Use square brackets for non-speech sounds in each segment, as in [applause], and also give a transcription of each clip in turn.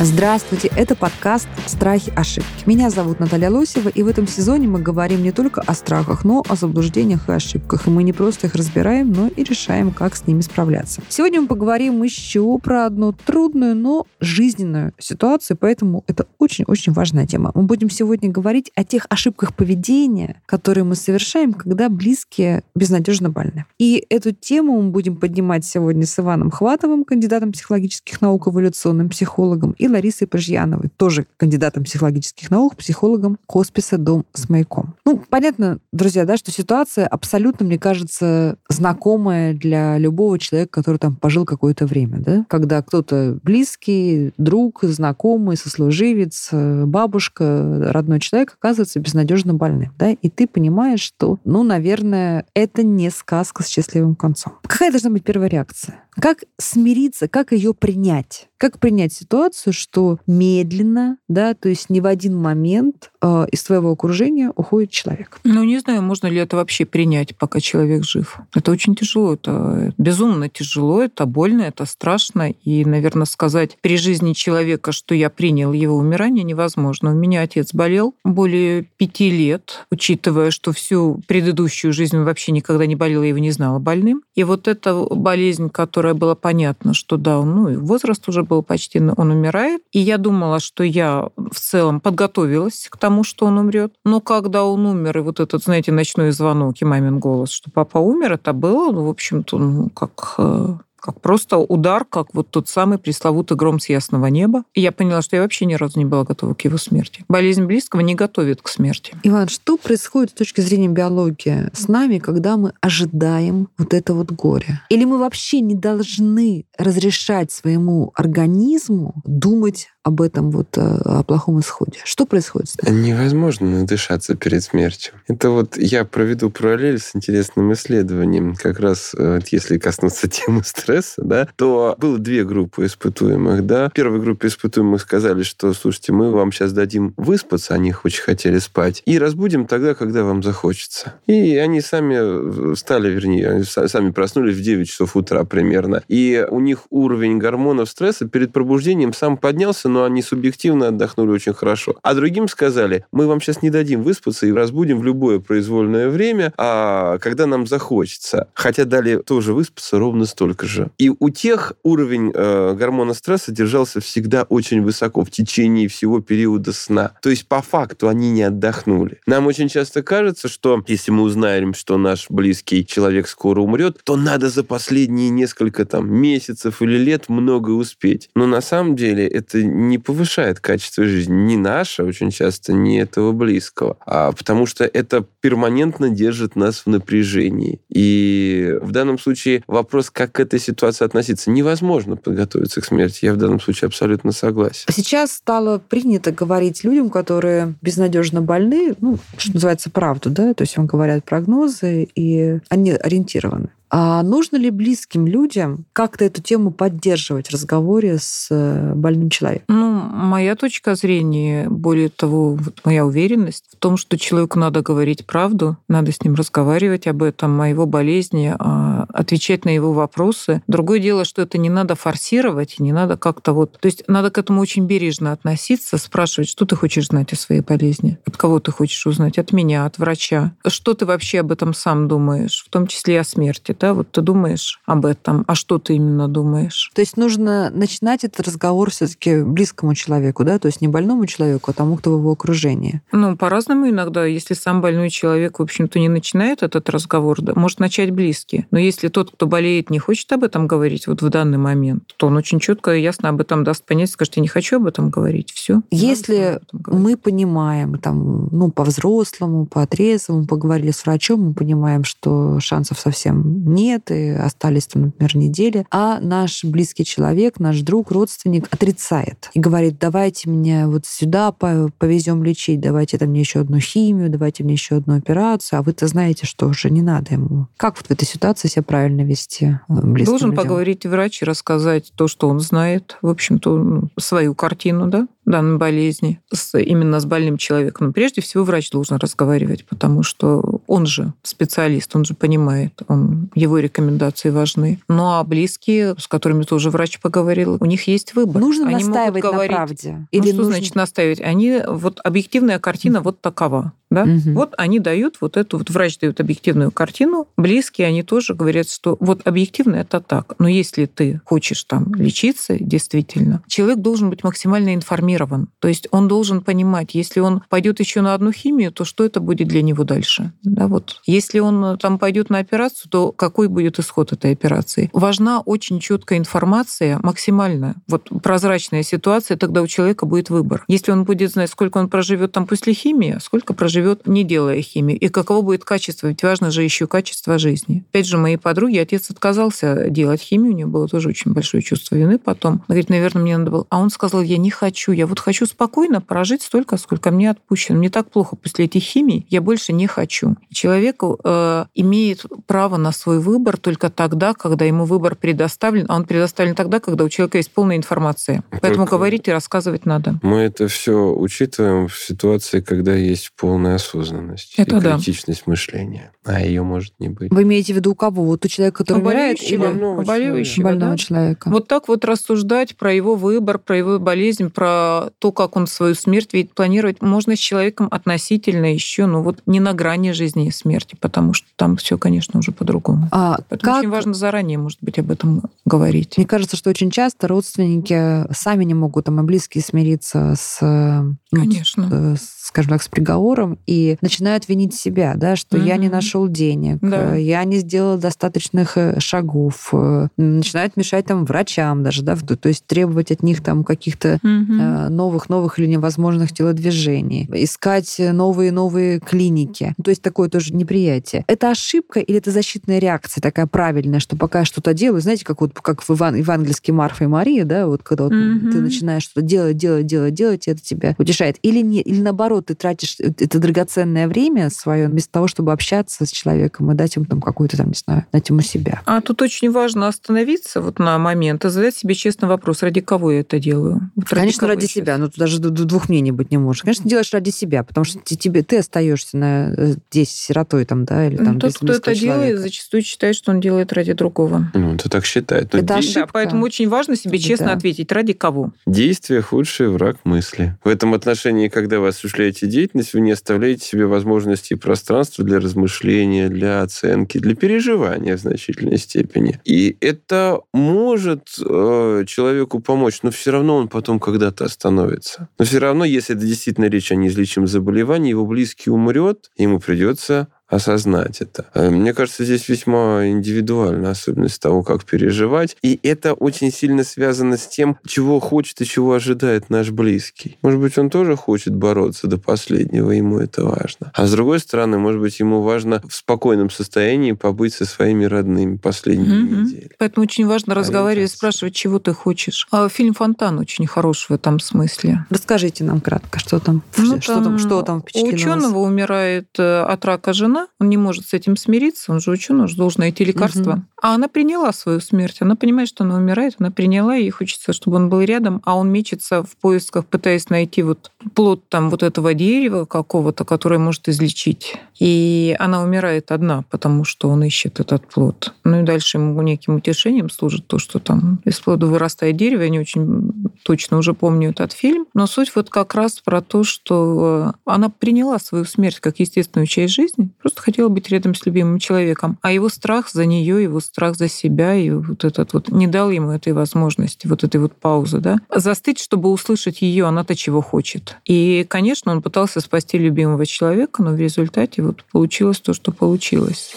Здравствуйте, это подкаст «Страхи. Ошибки». Меня зовут Наталья Лосева, и в этом сезоне мы говорим не только о страхах, но о заблуждениях и ошибках. И мы не просто их разбираем, но и решаем, как с ними справляться. Сегодня мы поговорим еще про одну трудную, но жизненную ситуацию, поэтому это очень-очень важная тема. Мы будем сегодня говорить о тех ошибках поведения, которые мы совершаем, когда близкие безнадежно больны. И эту тему мы будем поднимать сегодня с Иваном Хватовым, кандидатом психологических наук, эволюционным психологом, и Ларисой Пажьяновой, тоже кандидатом психологических наук, психологом хосписа «Дом с маяком». Ну, понятно, друзья, да, что ситуация абсолютно, мне кажется, знакомая для любого человека, который там пожил какое-то время, да, когда кто-то близкий, друг, знакомый, сослуживец, бабушка, родной человек оказывается безнадежно больным, да, и ты понимаешь, что, ну, наверное, это не сказка с счастливым концом. Какая должна быть первая реакция? Как смириться, как ее принять? Как принять ситуацию, что медленно, да, то есть не в один момент из твоего окружения уходит человек? Ну, не знаю, можно ли это вообще принять, пока человек жив. Это очень тяжело, это безумно тяжело, это больно, это страшно. И, наверное, сказать при жизни человека, что я принял его умирание, невозможно. У меня отец болел более пяти лет, учитывая, что всю предыдущую жизнь он вообще никогда не болел, я его не знала больным. И вот эта болезнь, которая была понятна, что да, ну, возраст уже был почти, он умирает. И я думала, что я в целом подготовилась к тому, что он умрет. Но когда он умер, и вот этот, знаете, ночной звонок и мамин голос, что папа умер, это было, ну, в общем-то, ну, как э, как просто удар, как вот тот самый пресловутый гром с ясного неба. И я поняла, что я вообще ни разу не была готова к его смерти. Болезнь близкого не готовит к смерти. Иван, что происходит с точки зрения биологии с нами, когда мы ожидаем вот это вот горе? Или мы вообще не должны разрешать своему организму думать об этом вот э, о плохом исходе. Что происходит с нами? Невозможно надышаться перед смертью. Это вот я проведу параллель с интересным исследованием. Как раз э, если коснуться [laughs] темы стресса, да, то было две группы испытуемых. Да. В первой группе испытуемых сказали, что, слушайте, мы вам сейчас дадим выспаться, они очень хотели спать, и разбудим тогда, когда вам захочется. И они сами стали, вернее, сами проснулись в 9 часов утра примерно. И у них уровень гормонов стресса перед пробуждением сам поднялся, но они субъективно отдохнули очень хорошо. А другим сказали, мы вам сейчас не дадим выспаться и разбудим в любое произвольное время, а когда нам захочется. Хотя дали тоже выспаться ровно столько же. И у тех уровень э, гормона стресса держался всегда очень высоко в течение всего периода сна. То есть по факту они не отдохнули. Нам очень часто кажется, что если мы узнаем, что наш близкий человек скоро умрет, то надо за последние несколько там месяцев или лет многое успеть. Но на самом деле это не повышает качество жизни. Ни наше, очень часто, ни этого близкого. А потому что это перманентно держит нас в напряжении. И в данном случае вопрос, как к этой ситуации относиться, невозможно подготовиться к смерти. Я в данном случае абсолютно согласен. Сейчас стало принято говорить людям, которые безнадежно больны, ну, что называется, правду, да, то есть им говорят прогнозы, и они ориентированы. А нужно ли близким людям как-то эту тему поддерживать в разговоре с э, больным человеком? Ну, моя точка зрения, более того, моя уверенность в том, что человеку надо говорить правду, надо с ним разговаривать об этом, о его болезни, а отвечать на его вопросы. Другое дело, что это не надо форсировать, не надо как-то вот... То есть надо к этому очень бережно относиться, спрашивать, что ты хочешь знать о своей болезни, от кого ты хочешь узнать, от меня, от врача. Что ты вообще об этом сам думаешь, в том числе и о смерти да, вот ты думаешь об этом, а что ты именно думаешь? То есть нужно начинать этот разговор все таки близкому человеку, да, то есть не больному человеку, а тому, кто в его окружении. Ну, по-разному иногда. Если сам больной человек, в общем-то, не начинает этот разговор, да, может начать близкий. Но если тот, кто болеет, не хочет об этом говорить вот в данный момент, то он очень четко и ясно об этом даст понять, скажет, я не хочу об этом говорить, все. Если мы понимаем, там, ну, по-взрослому, по трезвому, поговорили с врачом, мы понимаем, что шансов совсем нет, и остались там, например, недели, а наш близкий человек, наш друг, родственник отрицает и говорит, давайте меня вот сюда повезем лечить, давайте там мне еще одну химию, давайте мне еще одну операцию, а вы-то знаете, что уже не надо ему. Как вот в этой ситуации себя правильно вести? Э, Должен людям? поговорить врач и рассказать то, что он знает, в общем-то, ну, свою картину, да, данной болезни, с, именно с больным человеком. Но прежде всего врач должен разговаривать, потому что он же специалист, он же понимает, он, его рекомендации важны. Ну а близкие, с которыми тоже врач поговорил, у них есть выбор. Нужно Они настаивать могут говорить, на правде? Ну, Или что нужно... значит настаивать? Они, вот объективная картина вот такова. Да? Мгм. Вот они дают вот эту, вот врач дает объективную картину, близкие, они тоже говорят, что вот объективно это так, но если ты хочешь там лечиться, действительно, человек должен быть максимально информирован, то есть он должен понимать, если он пойдет еще на одну химию, то что это будет для него дальше, да, вот. Если он э, там пойдет на операцию, то какой будет исход этой операции? Важна очень четкая информация, максимально, вот прозрачная ситуация, тогда у человека будет выбор. Если он будет знать, сколько он проживет там после химии, а сколько проживет не делая химию, и каково будет качество, ведь важно же еще качество жизни. Опять же, моей подруге отец отказался делать химию, у него было тоже очень большое чувство вины потом. Она говорит, наверное, мне надо было. А он сказал, я не хочу, я вот хочу спокойно прожить столько, сколько мне отпущено. Мне так плохо после этих химий, я больше не хочу. Человек э, имеет право на свой выбор только тогда, когда ему выбор предоставлен, а он предоставлен тогда, когда у человека есть полная информация. Поэтому Только- говорить и рассказывать надо. Мы это все учитываем в ситуации, когда есть полная осознанность Это и да. критичность мышления. А ее может не быть. Вы имеете в виду у кого? Вот у человека, который умирает, Болеющего, или больного да. человека? Вот так вот рассуждать про его выбор, про его болезнь, про то, как он свою смерть видит, планировать можно с человеком относительно еще, ну вот не на грани жизни и смерти, потому что там все, конечно, уже по-другому. А Поэтому как очень важно заранее, может быть, об этом говорить. Мне кажется, что очень часто родственники сами не могут, там, а близкие смириться с, э, ну, Конечно. э, скажем так, с приговором и начинают винить себя, да, что я не нашел денег, Да. э, я не сделал достаточных шагов, начинают мешать там врачам даже, да, то есть требовать от них там каких-то Мгм. Э, новых, новых или невозможных телодвижений, искать новые, новые клиники. То есть такое тоже неприятие. Это ошибка или это защитная реакция такая правильная, что пока я что-то делаю, знаете, как вот как в Иван, евангельске Марфа и Мария, да, вот когда вот Мгм. ты начинаешь что-то делать, делать, делать, делать, и это тебя утешает. Или не, или наоборот, ты тратишь это драгоценное время свое вместо того, чтобы общаться с человеком и дать ему там какую-то там, не знаю, дать ему себя. А тут очень важно остановиться вот на момент и задать себе честный вопрос, ради кого я это делаю. Вот Конечно, ради сейчас- себя. Но тут даже двух мнений быть не может. Конечно, делаешь ради себя, потому что те- тебе ты остаешься на э, здесь сиротой там, да, или там Ну, Тот, кто это делает, человека. зачастую считает, что он делает ради другого. Ну, это так считает. Но Это де- ошибка. Да, поэтому очень важно себе Да. честно ответить, ради кого. Действие – худший враг мысли. В этом отношении, когда вы осуществляете деятельность, вы не оставляете себе возможности и пространства для размышления, для оценки, для переживания в значительной степени. И это может э, человеку помочь, но все равно он потом когда-то остановится. Но все равно, если это действительно речь о неизлечимом заболевании, его близкий умрет, ему придется осознать это. Э, Мне кажется, здесь весьма индивидуальная особенность того, как переживать. И это очень сильно связано с тем, чего хочет и чего ожидает наш близкий. Может быть, он тоже хочет бороться до последнего, ему это важно. А с другой стороны, может быть, ему важно в спокойном состоянии побыть со своими родными последние Мгм. недели. Поэтому очень важно разговаривать, Ориентация. спрашивать, чего ты хочешь. А фильм «Фонтан» очень хорош в этом смысле. Расскажите нам кратко, что там, Ну, что, там, что там У впечатлило вас? ученого умирает э, от рака жена, он не может с этим смириться, он же ученый, он же должен найти лекарство. Мгм. А она приняла свою смерть, она понимает, что она умирает, она приняла, и хочется, чтобы он был рядом, а он мечется в поисках, пытаясь найти вот плод там вот этого дерева какого-то, которое может излечить. И она умирает одна, потому что он ищет этот плод. Ну и дальше ему неким утешением служит то, что там из плода вырастает дерево. Я не очень точно уже помню этот фильм. Но суть вот как раз про то, что э, она приняла свою смерть как естественную часть жизни, просто хотела быть рядом с любимым человеком. А его страх за нее, его страх за себя, и вот этот вот не дал ему этой возможности, вот этой вот паузы, да, застыть, чтобы услышать ее, она-то чего хочет. И, конечно, он пытался спасти любимого человека, но в результате вот получилось то, что получилось.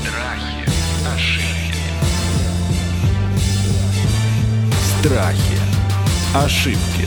Страхи, ошибки, Страхи. Ошибки.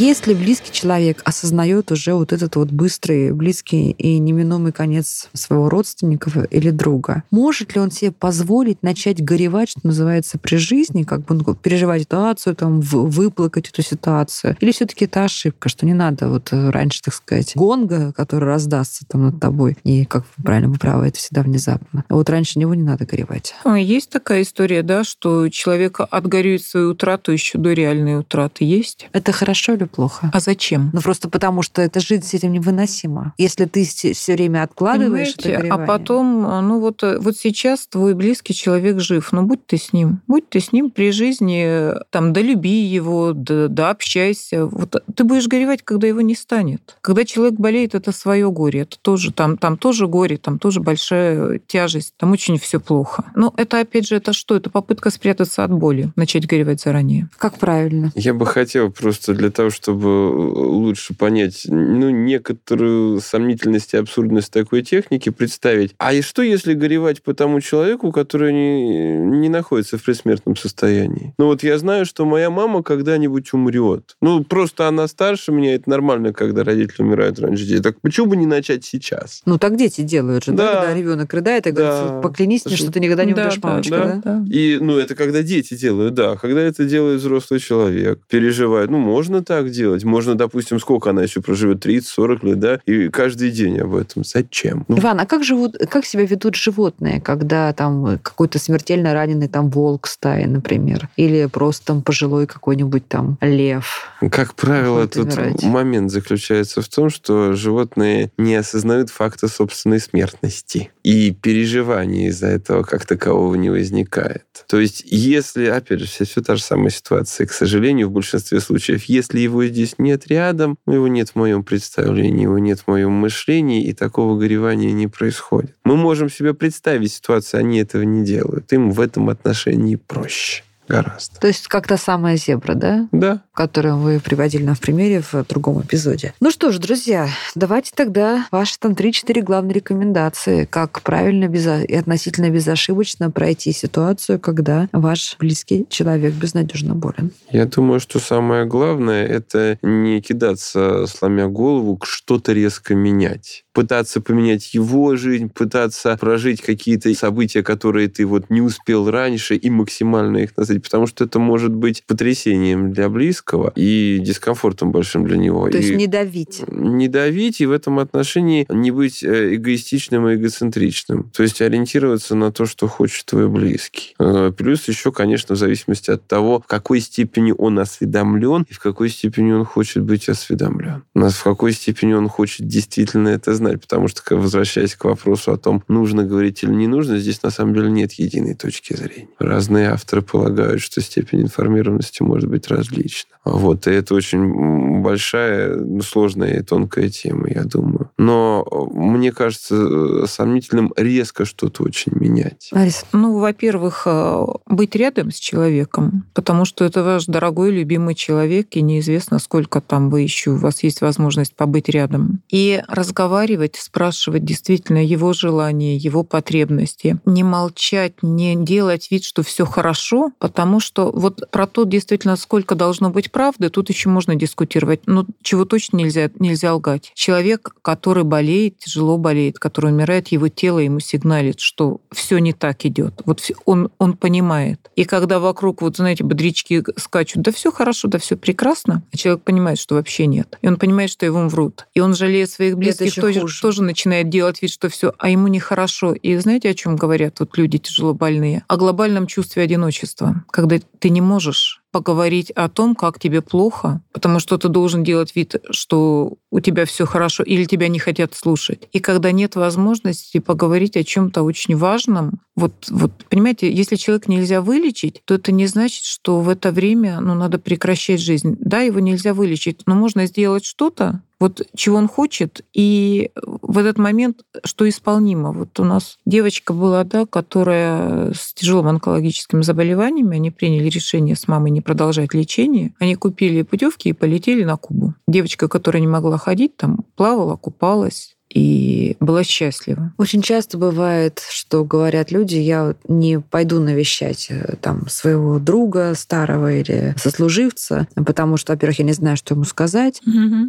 Если близкий человек осознает уже вот этот вот быстрый, близкий и неминуемый конец своего родственника или друга, может ли он себе позволить начать горевать, что называется, при жизни, как бы ну, переживать ситуацию, там, выплакать эту ситуацию? Или все таки это ошибка, что не надо вот э, раньше, так сказать, гонга, который раздастся там над тобой, и, как правильно вы правы, это всегда внезапно. А вот раньше него не надо горевать. Есть такая история, да, что человек отгорюет свою утрату еще до реальной утраты. Есть? Это хорошо или плохо? А зачем? Ну, просто потому что эта жизнь с этим невыносима. Если ты все время откладываешь Понимаете? это А потом, ну вот, вот сейчас твой близкий человек жив, ну будь ты с ним. Будь ты с ним при жизни, там, да люби его, да, да общайся. Вот ты будешь горевать, когда его не станет. Когда человек болеет, это свое горе. Это тоже, там, там тоже горе, там тоже большая тяжесть, там очень все плохо. Но это, опять же, это что? Это попытка спрятаться от боли, начать горевать заранее. Как правильно? Я бы хотел просто для того, чтобы лучше понять, ну, некоторую сомнительность и абсурдность такой техники представить. А и что, если горевать по тому человеку, который не, не находится в предсмертном состоянии? Ну, вот я знаю, что моя мама когда-нибудь умрет. Ну, просто она старше меня, это нормально, когда родители умирают раньше детей. Так почему бы не начать сейчас? Ну, так дети делают же, да, да когда ребенок рыдает, и да. говорит, поклянись мне, что ты никогда не умрешь, да, мамочка, да? да? да? И, ну, это когда дети делают, да. Когда это делает взрослый человек, переживает, ну, можно так делать. Можно, допустим, сколько она еще проживет, 30-40 лет, да, и каждый день об этом. Зачем? Ну, Иван, а как живут, как себя ведут животные, когда там какой-то смертельно раненый там волк стаи, например, или просто там пожилой какой-нибудь там лев? Как правило, тут умирать? момент заключается в том, что животные не осознают факта собственной смертности. И переживания из-за этого как такового не возникает. То есть, если, опять же, все, все та же самая ситуация, к сожалению, в большинстве случаев, если его здесь нет рядом, его нет в моем представлении, его нет в моем мышлении, и такого горевания не происходит. Мы можем себе представить ситуацию, они этого не делают. Им в этом отношении проще гораздо. То есть как та самая зебра, да? Да. Которую вы приводили нам в примере в другом эпизоде. Ну что ж, друзья, давайте тогда ваши там 3-4 главные рекомендации, как правильно безо... и относительно безошибочно пройти ситуацию, когда ваш близкий человек безнадежно болен. Я думаю, что самое главное — это не кидаться, сломя голову, что-то резко менять пытаться поменять его жизнь, пытаться прожить какие-то события, которые ты вот не успел раньше, и максимально их назвать, потому что это может быть потрясением для близкого и дискомфортом большим для него. То и есть не давить. Не давить, и в этом отношении не быть э, эгоистичным и эгоцентричным. То есть ориентироваться на то, что хочет твой близкий. Э, плюс еще, конечно, в зависимости от того, в какой степени он осведомлен и в какой степени он хочет быть осведомлен. В какой степени он хочет действительно это знать, потому что, возвращаясь к вопросу о том, нужно говорить или не нужно, здесь на самом деле нет единой точки зрения. Разные авторы полагают, что степень информированности может быть различна. Вот, и это очень большая, сложная и тонкая тема, я думаю. Но мне кажется э, сомнительным резко что-то очень менять. Лариса. Ну, во-первых, э, быть рядом с человеком, потому что это ваш дорогой, любимый человек, и неизвестно, сколько там вы еще, у вас есть возможность побыть рядом. И разговаривать, спрашивать действительно его желания, его потребности. Не молчать, не делать вид, что все хорошо, потому что вот про то действительно, сколько должно быть правды, тут еще можно дискутировать. Но чего точно нельзя, нельзя лгать. Человек, который болеет, тяжело болеет, который умирает, его тело ему сигналит, что все не так идет. Вот он, он понимает. И когда вокруг, вот знаете, бодрячки скачут, да все хорошо, да все прекрасно, а человек понимает, что вообще нет. И он понимает, что его врут. И он жалеет своих близких, тоже, тоже начинает делать вид, что все, а ему нехорошо. И знаете, о чем говорят вот люди тяжело больные? О глобальном чувстве одиночества, когда ты не можешь поговорить о том, как тебе плохо, потому что ты должен делать вид, что у тебя все хорошо, или тебя не хотят слушать. И когда нет возможности поговорить о чем-то очень важном, вот, вот, понимаете, если человек нельзя вылечить, то это не значит, что в это время ну, надо прекращать жизнь. Да, его нельзя вылечить, но можно сделать что-то, вот чего он хочет, и в этот момент что исполнимо. Вот у нас девочка была, да, которая с тяжелым онкологическим заболеванием, они приняли решение с мамой не продолжать лечение, они купили путевки и полетели на Кубу. Девочка, которая не могла ходить, там плавала, купалась, и была счастлива. Очень часто бывает, что говорят люди, я не пойду навещать э, там своего друга старого или сослуживца, потому что, во-первых, я не знаю, что ему сказать,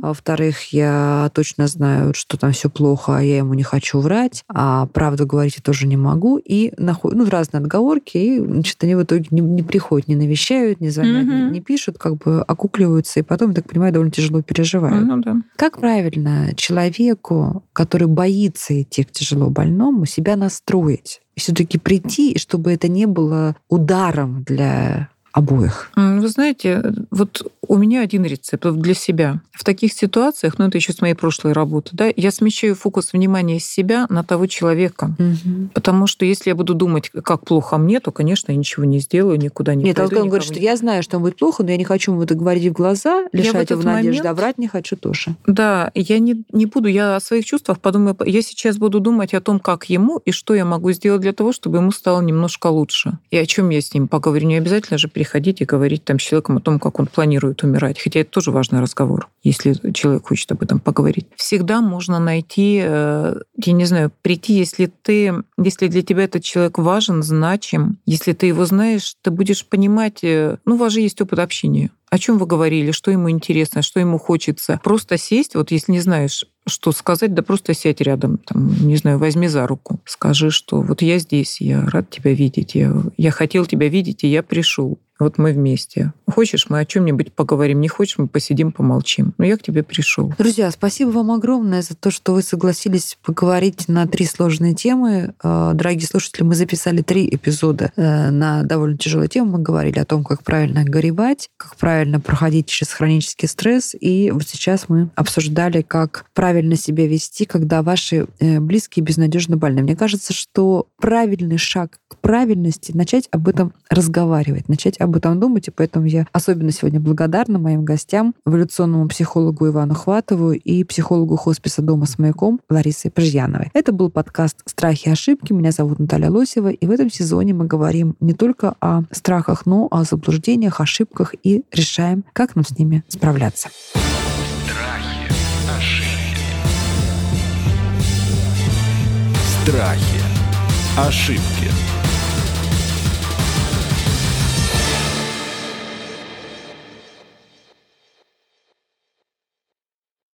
а во-вторых, я точно знаю, что там все плохо, а я ему не хочу врать, а правду говорить я тоже не могу, и находят ну, разные отговорки, и значит, они в итоге не, не приходят, не навещают, не звонят, не, не пишут, как бы окукливаются, и потом, я так понимаю, довольно тяжело переживают. Ну да. Как правильно человеку, который боится идти к тяжело больному, себя настроить? Все-таки прийти, чтобы это не было ударом для обоих. Вы знаете, вот у меня один рецепт для себя. В таких ситуациях, ну это еще с моей прошлой работы, да, я смещаю фокус внимания с себя на того человека. Угу. Потому что если я буду думать, как плохо мне, то, конечно, я ничего не сделаю, никуда не Нет, пойду. он говорит, что я знаю, что будет плохо, но я не хочу ему это говорить в глаза, лишать его надежды, а врать не хочу тоже. Да, я не, не буду, я о своих чувствах подумаю, я сейчас буду думать о том, как ему и что я могу сделать для того, чтобы ему стало немножко лучше. И о чем я с ним поговорю. Не обязательно же приходить и говорить там с человеком о том, как он планирует умирать. Хотя это тоже важный разговор, если человек хочет об этом поговорить. Всегда можно найти, э, я не знаю, прийти, если ты, если для тебя этот человек важен, значим, если ты его знаешь, ты будешь понимать, э, ну, у вас же есть опыт общения о чем вы говорили, что ему интересно, что ему хочется. Просто сесть, вот если не знаешь, что сказать, да просто сядь рядом, там, не знаю, возьми за руку, скажи, что вот я здесь, я рад тебя видеть, я, я хотел тебя видеть, и я пришел. Вот мы вместе. Хочешь, мы о чем-нибудь поговорим, не хочешь, мы посидим, помолчим. Но я к тебе пришел. Друзья, спасибо вам огромное за то, что вы согласились поговорить на три сложные темы. Э, дорогие слушатели, мы записали три эпизода э, на довольно тяжелую тему. Мы говорили о том, как правильно горевать, как правильно проходить через хронический стресс. И вот сейчас мы обсуждали, как правильно себя вести, когда ваши э, близкие безнадежно больны. Мне кажется, что правильный шаг к правильности начать об этом разговаривать, начать об этом думать, и поэтому я особенно сегодня благодарна моим гостям, эволюционному психологу Ивану Хватову и психологу хосписа «Дома с маяком» Ларисе Пожьяновой. Это был подкаст «Страхи и ошибки». Меня зовут Наталья Лосева, и в этом сезоне мы говорим не только о страхах, но о заблуждениях, ошибках и решаем, как нам с ними справляться. Страхи, ошибки. Страхи. Ошибки.